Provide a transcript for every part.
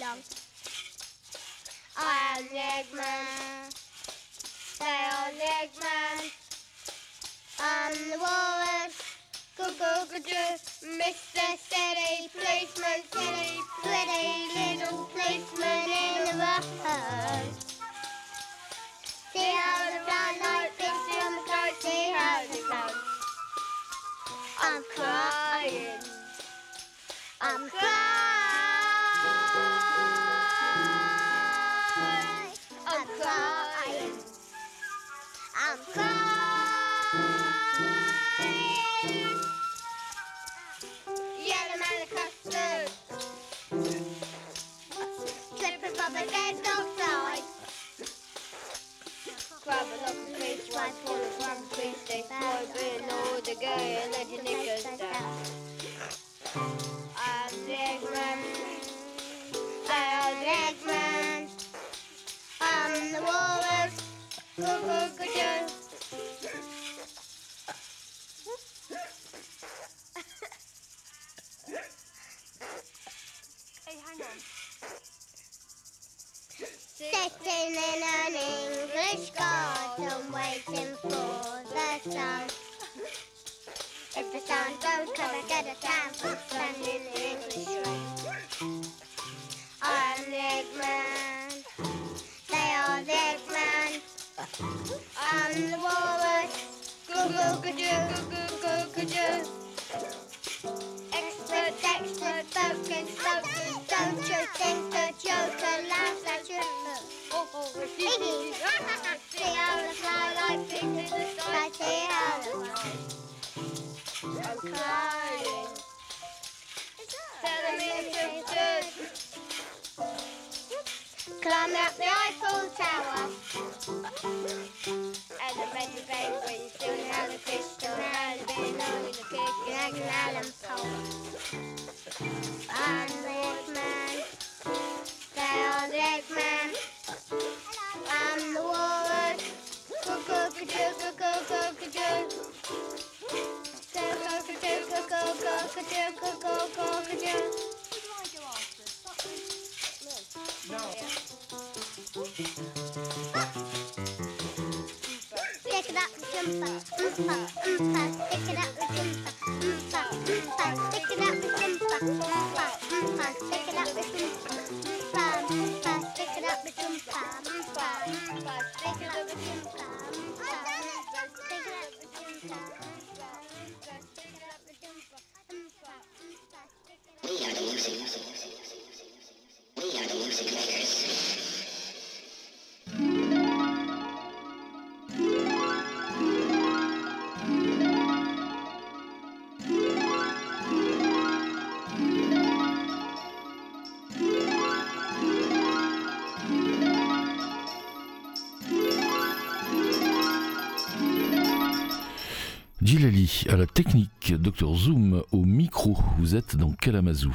Long. I Eggman, they are the I'm the do, Mr. City Policeman, City Pretty ago and I didn't down. I'm Eggman. I'm Eggman. I'm the walrus. Cuckoo, cuckoo. Hey, hang on. Six, Six and come, get a chance to stand in the English rain. I'm Eggman. They are the Eggman. I'm the walrus. Go go go do go go go do. Expert, expert, focus, focus. Don't you think the Joker laughs at you? Oh, oh, See how the fly like figs in the sky. Climb up the Eiffel Tower. And the major penguin soon had a crystal hand been on the big Dragon pole. I'm the Eggman. They are the Eggman. I'm the walrus. Go, go, go, go, go, go, go, go. Cockadoo, cockadoo, go. Pick it up, jumper. Pick it up, jumper. Pick it up, jumper, it up. Música À la technique, Dr Zoom au micro. Vous êtes dans Kalamazoo.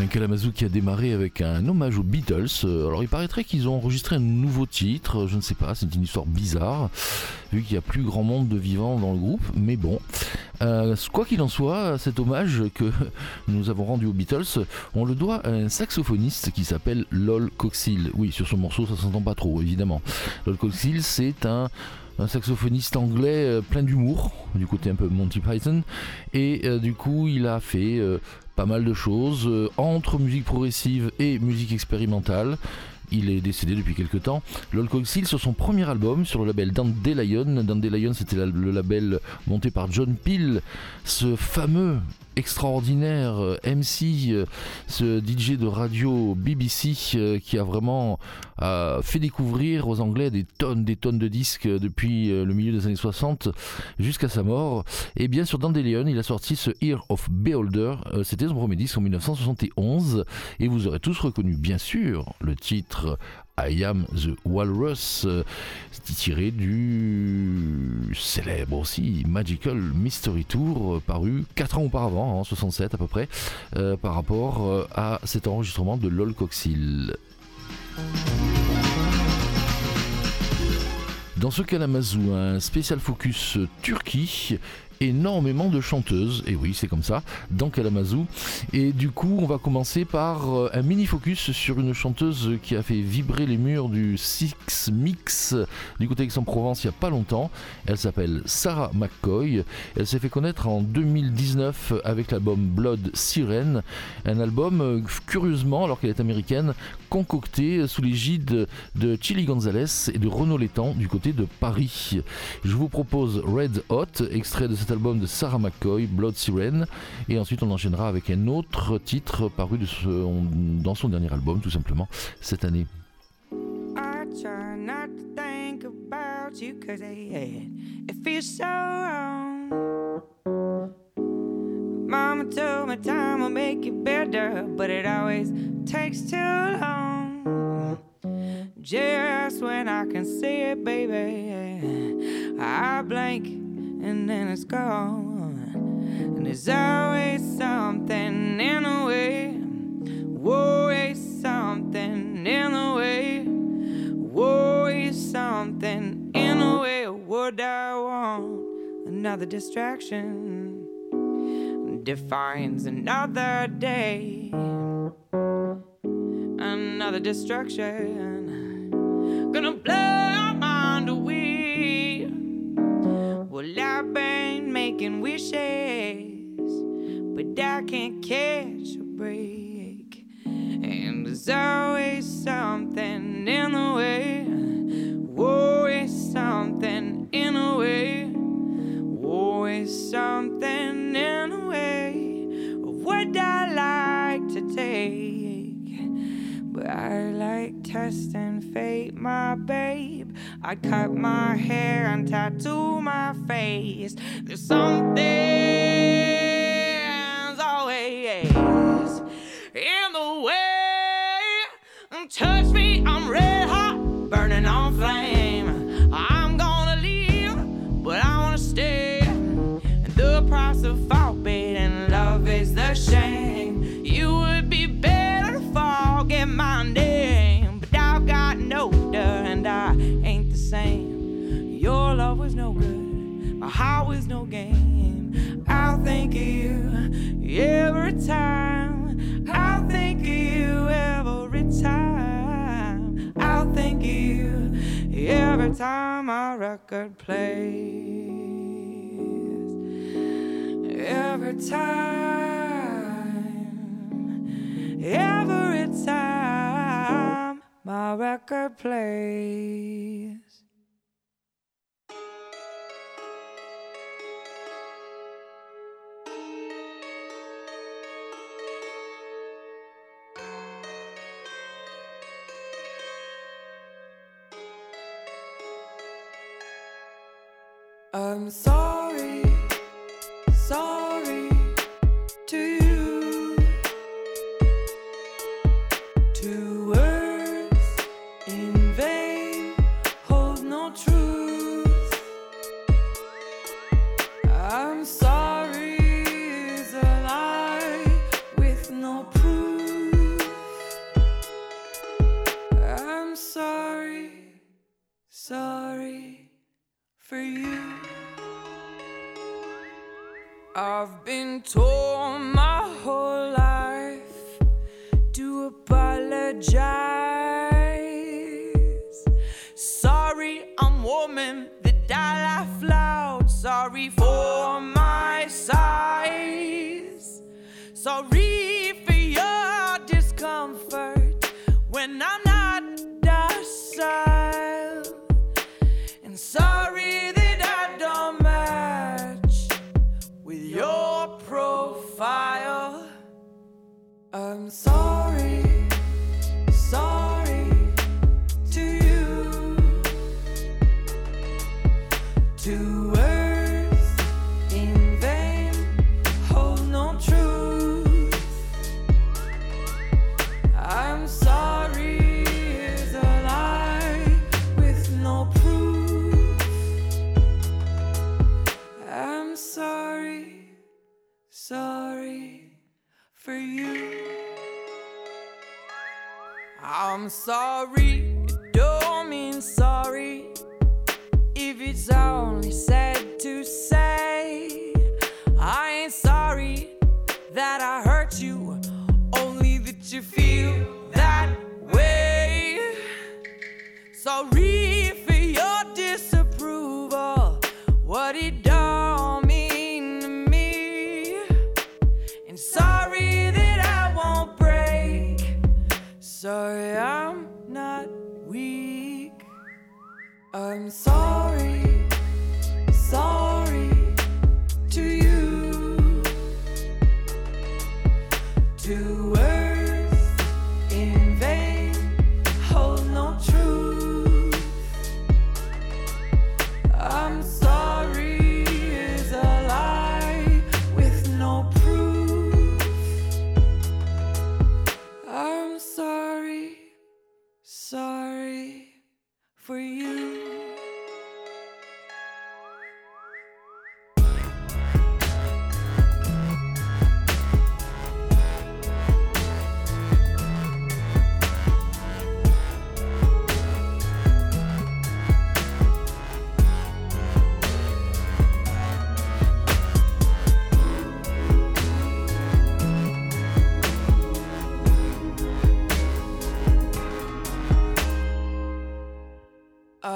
Un Kalamazoo qui a démarré avec un hommage aux Beatles. Euh, Alors il paraîtrait qu'ils ont enregistré un nouveau titre, je ne sais pas, c'est une histoire bizarre, vu qu'il y a plus grand monde de vivants dans le groupe, mais bon. Euh, quoi qu'il en soit, cet hommage que nous avons rendu aux Beatles, on le doit à un saxophoniste qui s'appelle Lol Coxhill. Oui, sur ce morceau, ça s'entend pas trop, évidemment. Lol Coxhill, c'est un saxophoniste anglais euh, plein d'humour, du côté un peu Monty Python, et du coup il a fait pas mal de choses euh, entre musique progressive et musique expérimentale. Il est décédé depuis quelques temps. Lol Coxhill sur son premier album sur le label Dandelion. Dandelion c'était le label monté par John Peel, ce fameux extraordinaire euh, MC, euh, ce DJ de radio BBC euh, qui a vraiment fait découvrir aux Anglais des tonnes, des tonnes de disques depuis le milieu des années 60 jusqu'à sa mort. Et bien sur Dandelion, il a sorti ce Ear of Beholder. C'était son premier disque en 1971 et vous aurez tous reconnu bien sûr le titre I Am the Walrus, tiré du célèbre aussi Magical Mystery Tour, paru 4 ans auparavant, en 67 à peu près, euh, par rapport euh, à cet enregistrement de Lol Coxhill. Dans ce Kalamazoo, un spécial focus Turquie, énormément de chanteuses, et oui c'est comme ça, dans Kalamazoo. Et du coup on va commencer par euh, un mini focus sur une chanteuse qui a fait vibrer les murs du Six Mix du côté d'Aix-en-Provence il n'y a pas longtemps. Elle s'appelle Sarah McCoy. Elle s'est fait connaître en 2019 avec l'album Blood Siren, un album euh, curieusement, alors qu'elle est américaine, concocté sous l'égide de Chili Gonzalez et de Renaud Létang du côté de Paris. Je vous propose Red Hot, extrait de cet album de Sarah McCoy, Blood Siren, et ensuite on enchaînera avec un autre titre paru dans son dernier album, tout simplement, cette année. But it always takes too long. Just when I can see it, baby, I blink and then it's gone. And there's always something in the way. Always something in the way. Always something in the way. Would I want another distraction? Defines another day. Another destruction. Gonna blow your mind away. Well, I've been making wishes, but I can't catch a break. And there's always something in the way. Always something in the way. Always something in the way of what I like to take. But I like testing fate, my babe. I cut my hair and tattoo my face. There's something always in the way. Touch me, love was no good, my heart was no game. I'll think of you every time. I'll think of you every time. I'll think of you every time my record plays. Every time, every time my record plays.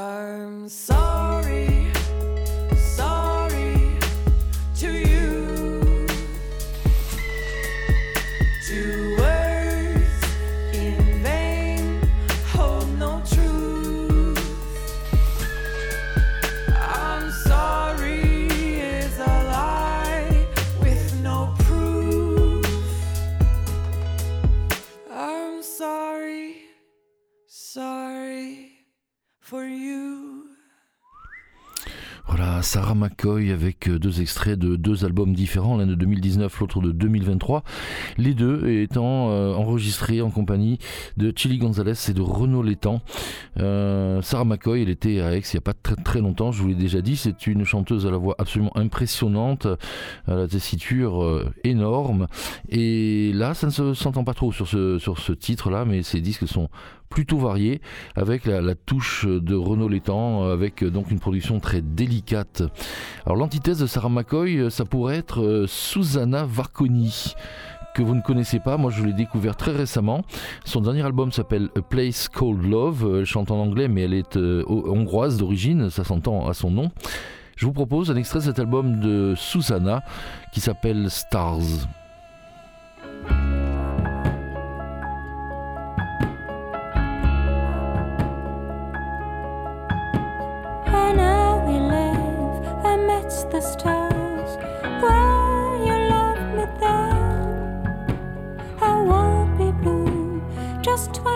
I'm sorry, Avec euh, deux extraits de deux albums différents, l'un de 2019, l'autre de 2023. Les deux étant euh, enregistrés en compagnie de Chili Gonzalez et de Renaud Létang. Euh, Sarah McCoy, elle était à Aix il n'y a pas très longtemps, je vous l'ai déjà dit, c'est une chanteuse à la voix absolument impressionnante, à la tessiture énorme. Et là, ça ne se s'entend pas trop sur ce, sur ce titre-là, mais ces disques sont plutôt variés, avec la, touche de Renaud Létang, avec euh, donc une production très délicate. Alors l'antithèse de Sarah McCoy, euh, ça pourrait être euh, Susanna Varconi que vous ne connaissez pas, moi je l'ai découvert très récemment. Son dernier album s'appelle A Place Called Love, Euh, elle chante en anglais mais elle est euh, hongroise d'origine, ça s'entend à son nom. Je vous propose un extrait de cet album de Susanna qui s'appelle Stars. Twelve.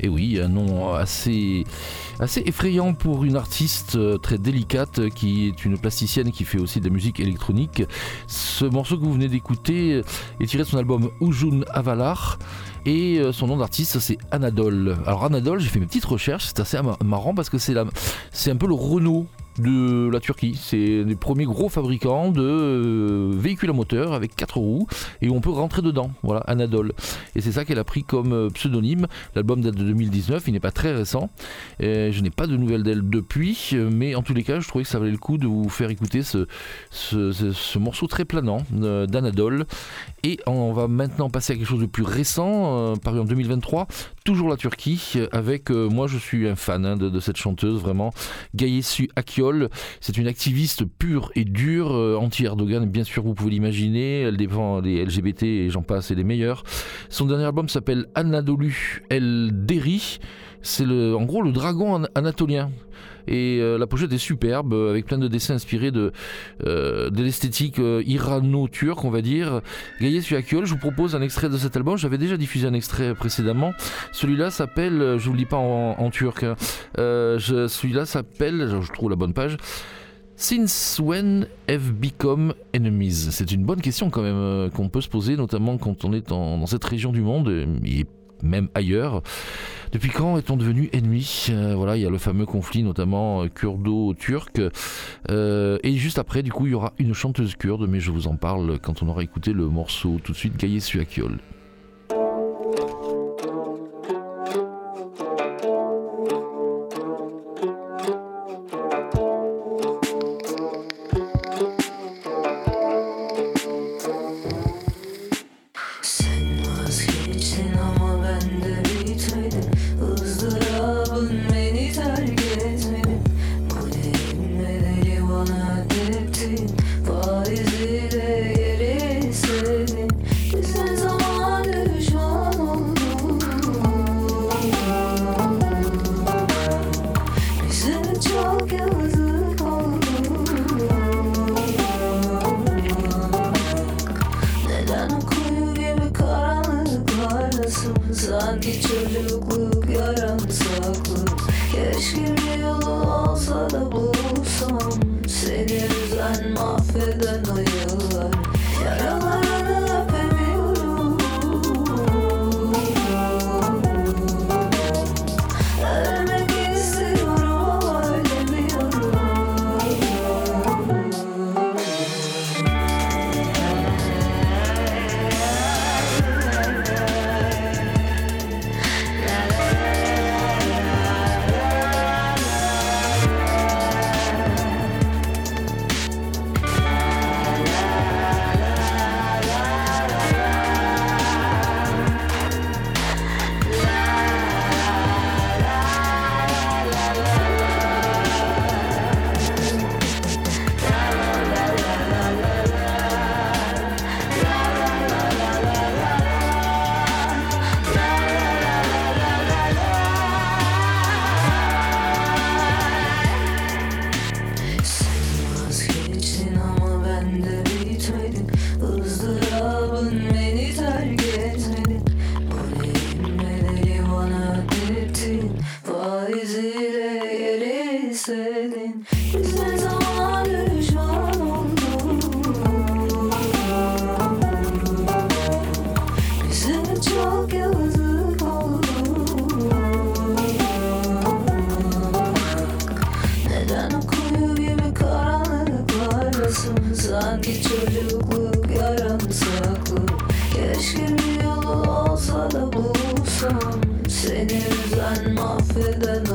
Et oui, un nom assez, assez effrayant pour une artiste euh, très délicate euh, qui est une plasticienne qui fait aussi de la musique électronique. Ce morceau que vous venez d'écouter est tiré de son album Ujun Avalar. Et euh, son nom d'artiste c'est Anadol. Alors Anadol, j'ai fait mes petites recherches, c'est assez marrant parce que c'est un peu le Renault de la Turquie. C'est les premiers gros fabricants de euh, véhicules à moteur avec quatre roues et on peut rentrer dedans. Voilà, Anadol. Et c'est ça qu'elle a pris comme euh, pseudonyme. L'album date de 2019, il n'est pas très récent. Je n'ai pas de nouvelles d'elle depuis, mais en tous les cas, je trouvais que ça valait le coup de vous faire écouter ce, ce, ce- ce morceau très planant euh, d'Anadol. Et on va maintenant passer à quelque chose de plus récent, paru en 2023, toujours la Turquie, euh, avec, euh, moi je suis un fan hein, de, cette chanteuse, vraiment, Gayesu Akiol. C'est une activiste pure et dure, euh, anti-Erdogan, bien sûr vous pouvez l'imaginer, elle défend les LGBT et j'en passe et les meilleurs. Son dernier album s'appelle Anadolu El Deri, c'est le, en gros le dragon an- anatolien. Et euh, la pochette est superbe, euh, avec plein de dessins inspirés de, euh, l'esthétique irano-turque, on va dire. Gaïa Suakiol, je vous propose un extrait de cet album. J'avais déjà diffusé un extrait précédemment. Celui-là s'appelle, je vous le dis pas en, turc, hein. Celui-là s'appelle, je trouve la bonne page. Since when have become enemies? C'est une bonne question quand même qu'on peut se poser, notamment quand on est dans cette région du monde même ailleurs. Depuis quand est-on devenu ennemis Euh, Voilà, il y a le fameux conflit notamment euh, kurdo-turc. Euh, et juste après, du coup, il y aura une chanteuse kurde, mais je vous en parle quand on aura écouté le morceau tout de suite, Gaye Suakiol. Aşkım seni üzen mahveden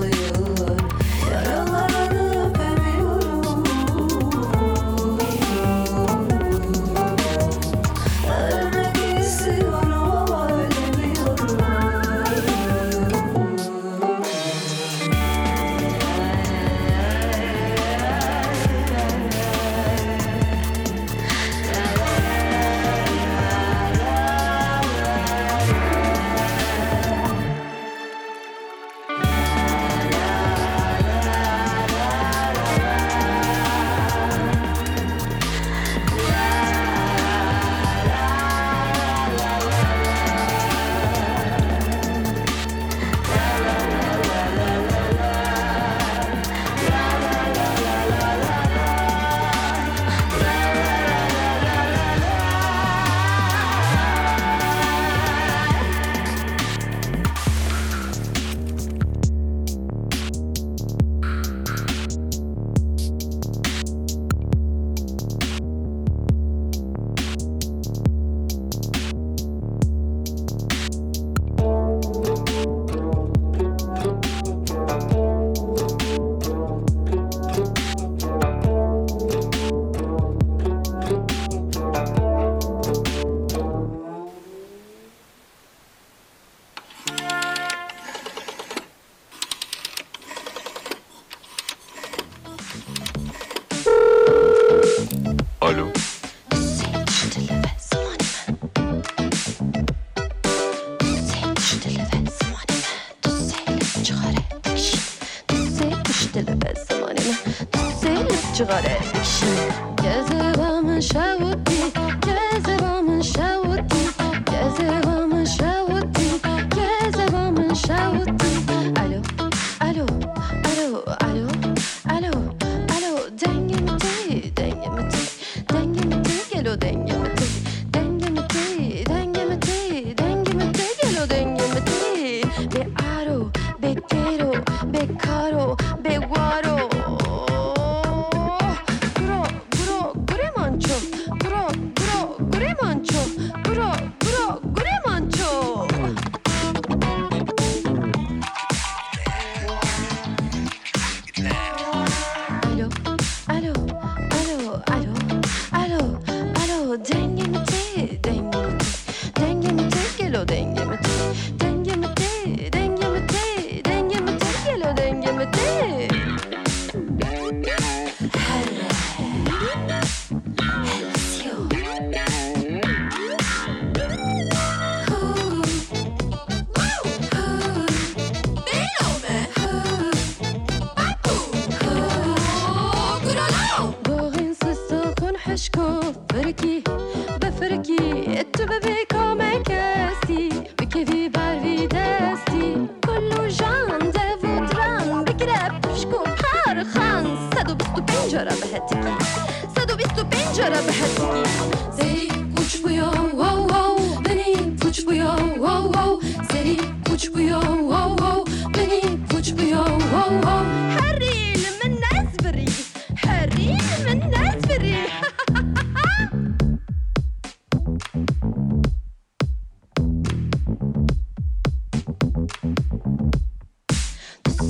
جغارك شي كذبة من شاوتي كذبة من شاوتي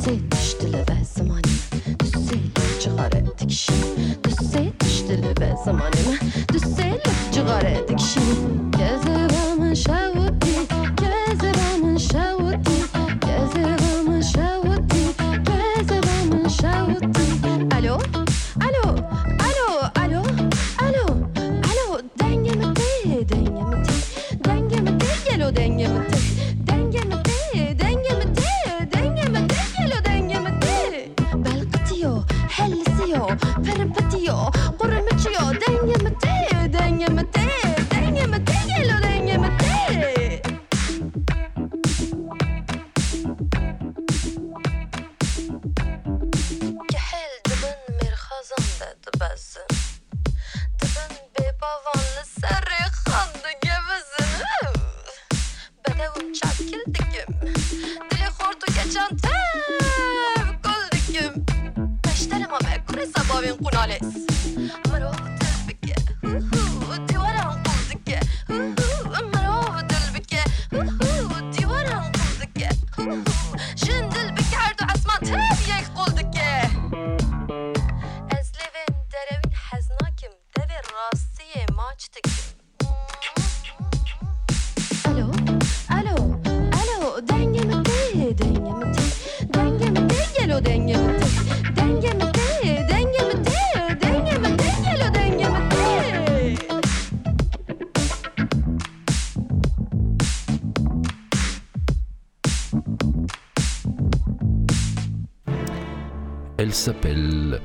Düşse düştüle ve zamanım Düşse çıkar ettik şimdi Düşse düştüle ve zamanım Düşse çıkar s'appelle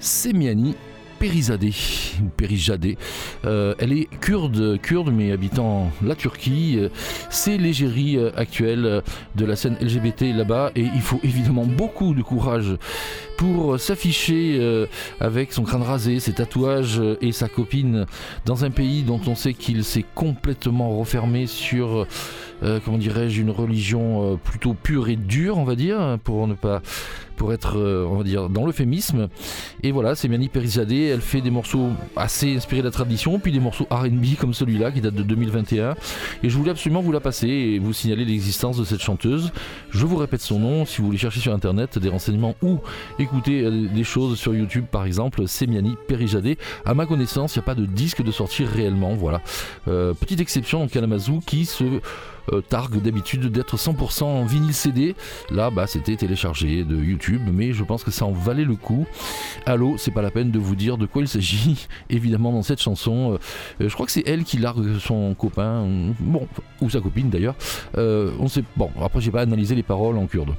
Semiani Perizadeh, ou Perijadeh. Euh, elle est kurde, kurde mais habitant la Turquie. C'est l'égérie euh, actuelle de la scène LGBT là-bas et il faut évidemment beaucoup de courage pour s'afficher euh, avec son crâne rasé, ses tatouages euh, et sa copine dans un pays dont on sait qu'il s'est complètement refermé sur, euh, comment dirais-je, une religion euh, plutôt pure et dure, on va dire, pour ne pas pour être, euh, on va dire, dans l'euphémisme. Et voilà, c'est Miani Perizadeh, elle fait des morceaux assez inspirés de la tradition, puis des morceaux R&B comme celui-là qui date de 2021. Et je voulais absolument vous la passer et vous signaler l'existence de cette chanteuse. Je vous répète son nom, si vous voulez chercher sur internet des renseignements ou écouter des choses sur YouTube par exemple, c'est Miani Perizadeh. À ma connaissance, il n'y a pas de disque de sortie réellement, voilà. Petite exception en Kalamazoo qui se euh, targue d'habitude d'être 100% en vinyle CD. Là, bah, c'était téléchargé de YouTube, mais je pense que ça en valait le coup. Allô, c'est pas la peine de vous dire de quoi il s'agit, évidemment, dans cette chanson. Euh, je crois que c'est elle qui largue son copain, bon, ou sa copine d'ailleurs. Euh, on sait, bon, après, j'ai pas analysé les paroles en kurde.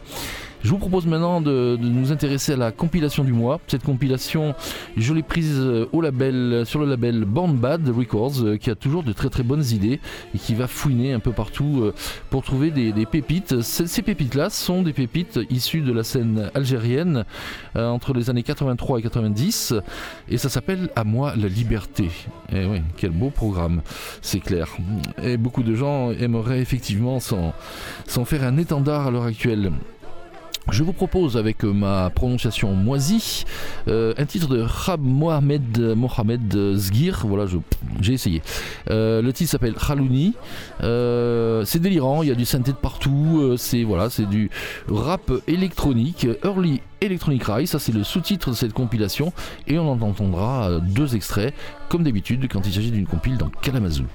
Je vous propose maintenant de, nous intéresser à la compilation du mois. Cette compilation, je l'ai prise euh, au label, sur le label Born Bad Records, euh, qui a toujours de très très bonnes idées et qui va fouiner un peu partout euh, pour trouver des, pépites. Ces, pépites-là sont des pépites issues de la scène algérienne entre les années 83 et 90, et ça s'appelle À moi la liberté. Et oui, quel beau programme, c'est clair. Et beaucoup de gens aimeraient effectivement s'en faire un étendard à l'heure actuelle. Je vous propose avec euh, ma prononciation moisie euh, un titre de Rab Mohamed Mohamed Zgir. Voilà, j'ai essayé. Euh, le titre s'appelle Khalouni. Euh, c'est délirant, il y a du synthé de partout. euh, c'est voilà, c'est du rap électronique, early electronic rise. Ça c'est le sous-titre de cette compilation et on en entendra euh, deux extraits comme d'habitude quand il s'agit d'une compile dans Kalamazoo.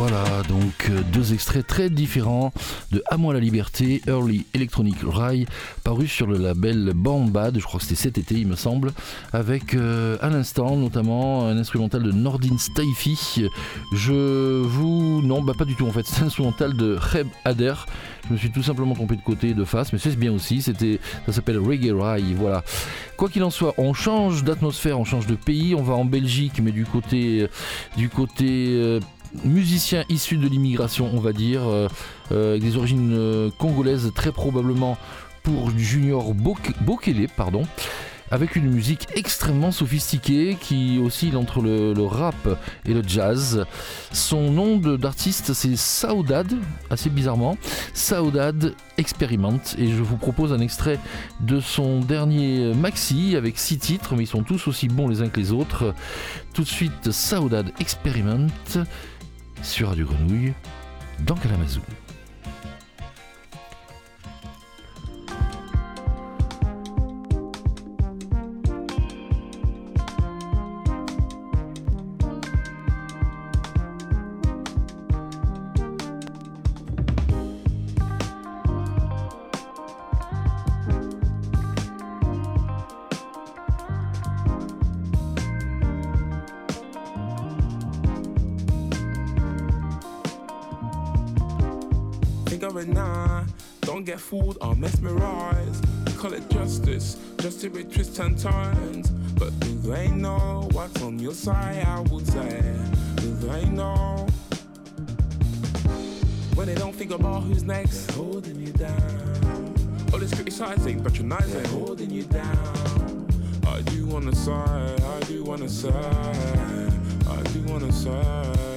Voilà, donc euh, deux extraits très différents de À moi la liberté, Early Electronic Rye, paru sur le label Born Bad, je crois que c'était cet été il me semble, avec euh, à l'instant notamment un instrumental de Nordin Staifi. Je vous... Non, bah pas du tout en fait, c'est un instrumental de Reb Ader. Je me suis tout simplement trompé de côté, de face, mais c'est bien aussi, c'était, ça s'appelle Reggae Rye, voilà. Quoi qu'il en soit, on change d'atmosphère, on change de pays, on va en Belgique, mais du côté, du côté euh, musicien issu de l'immigration, on va dire, euh, euh, avec des origines euh, congolaises, très probablement pour Junior Bok- Bokele, pardon. Avec une musique extrêmement sophistiquée qui oscille entre le, rap et le jazz. Son nom d'artiste c'est Saudade, assez bizarrement. Saudade Experiment. Et je vous propose un extrait de son dernier maxi avec six titres, mais ils sont tous aussi bons les uns que les autres. Tout de suite, Saudade Experiment sur Radio Grenouille dans Kalamazoo. Turns. But do they know what's on your side? I would say, do they know? When they don't think about who's next, they're holding you down. All this criticizing, patronizing, they're holding you down. I do wanna side, I do wanna side, I do wanna side.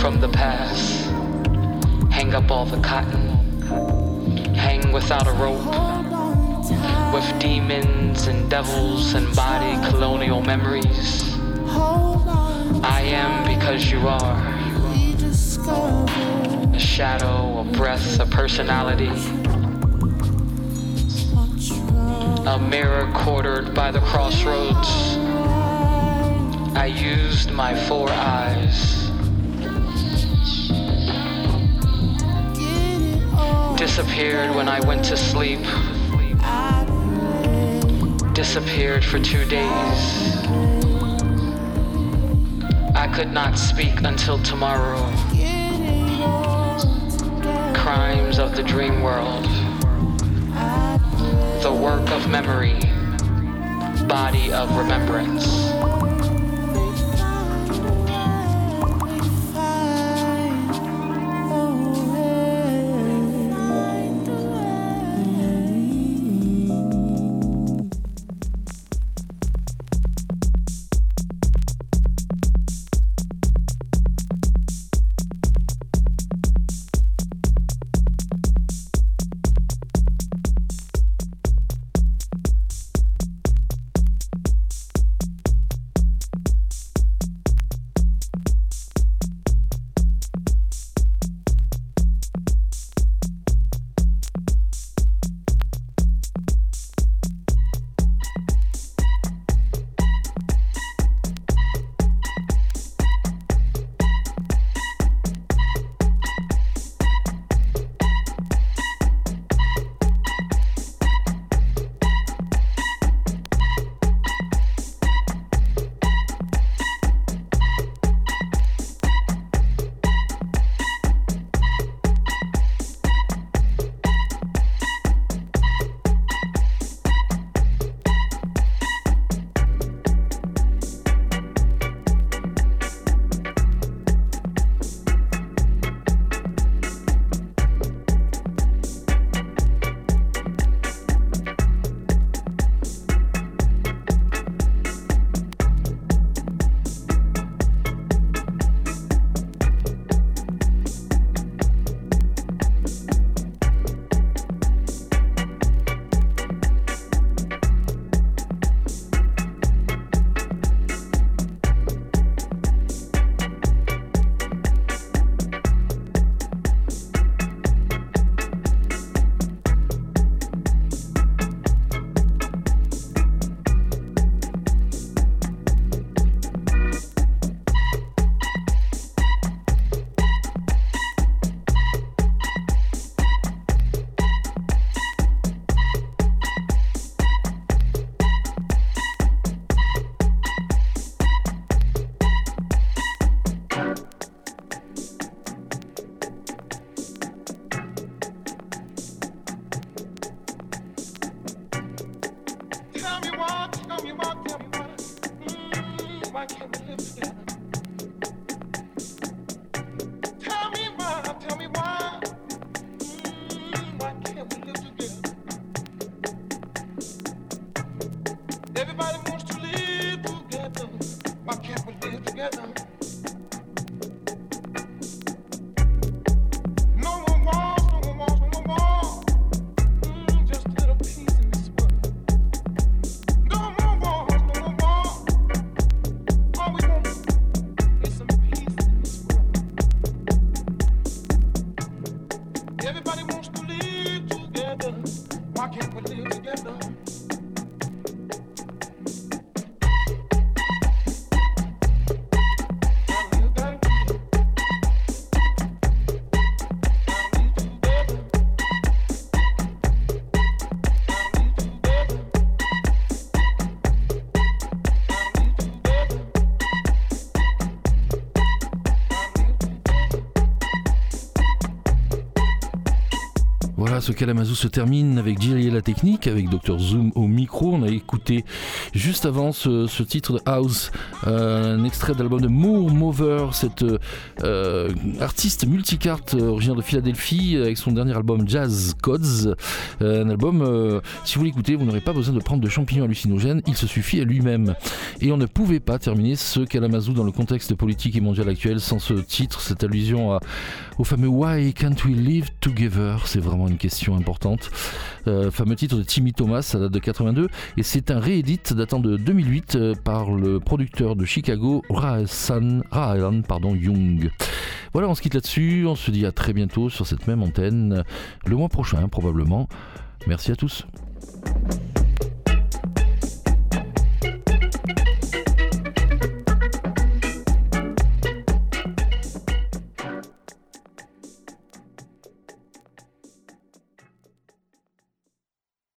From the past, hang up all the cotton, hang without a rope, with demons and devils and body colonial memories. I am because you are. A shadow, a breath, a personality. A mirror quartered by the crossroads. I used my four eyes. Disappeared when I went to sleep. Disappeared for two days. I could not speak until tomorrow. Crimes of the dream world. The work of memory. Body of remembrance. Ce Kalamazoo se termine avec Jerry et la technique, avec Dr Zoom au micro. On a écouté juste avant ce, titre de House, euh, un extrait de l'album de Moore Mover, cette euh, artiste multicarte euh, originaire de Philadelphie, avec son dernier album Jazz Codes. Euh, un album, euh, si vous l'écoutez, vous n'aurez pas besoin de prendre de champignons hallucinogènes, il se suffit à lui-même. Et on ne pouvait pas terminer ce Kalamazoo dans le contexte politique et mondial actuel sans ce titre, cette allusion à, au fameux Why Can't We Live Together? C'est vraiment une question importante. Euh, fameux titre de Timmy Thomas, ça date de 82, et c'est un réédit datant de 2008 euh, par le producteur de Chicago, Rahan, Rahan pardon, Young. Voilà, on se quitte là-dessus. On se dit à très bientôt sur cette même antenne, le mois prochain probablement. Merci à tous.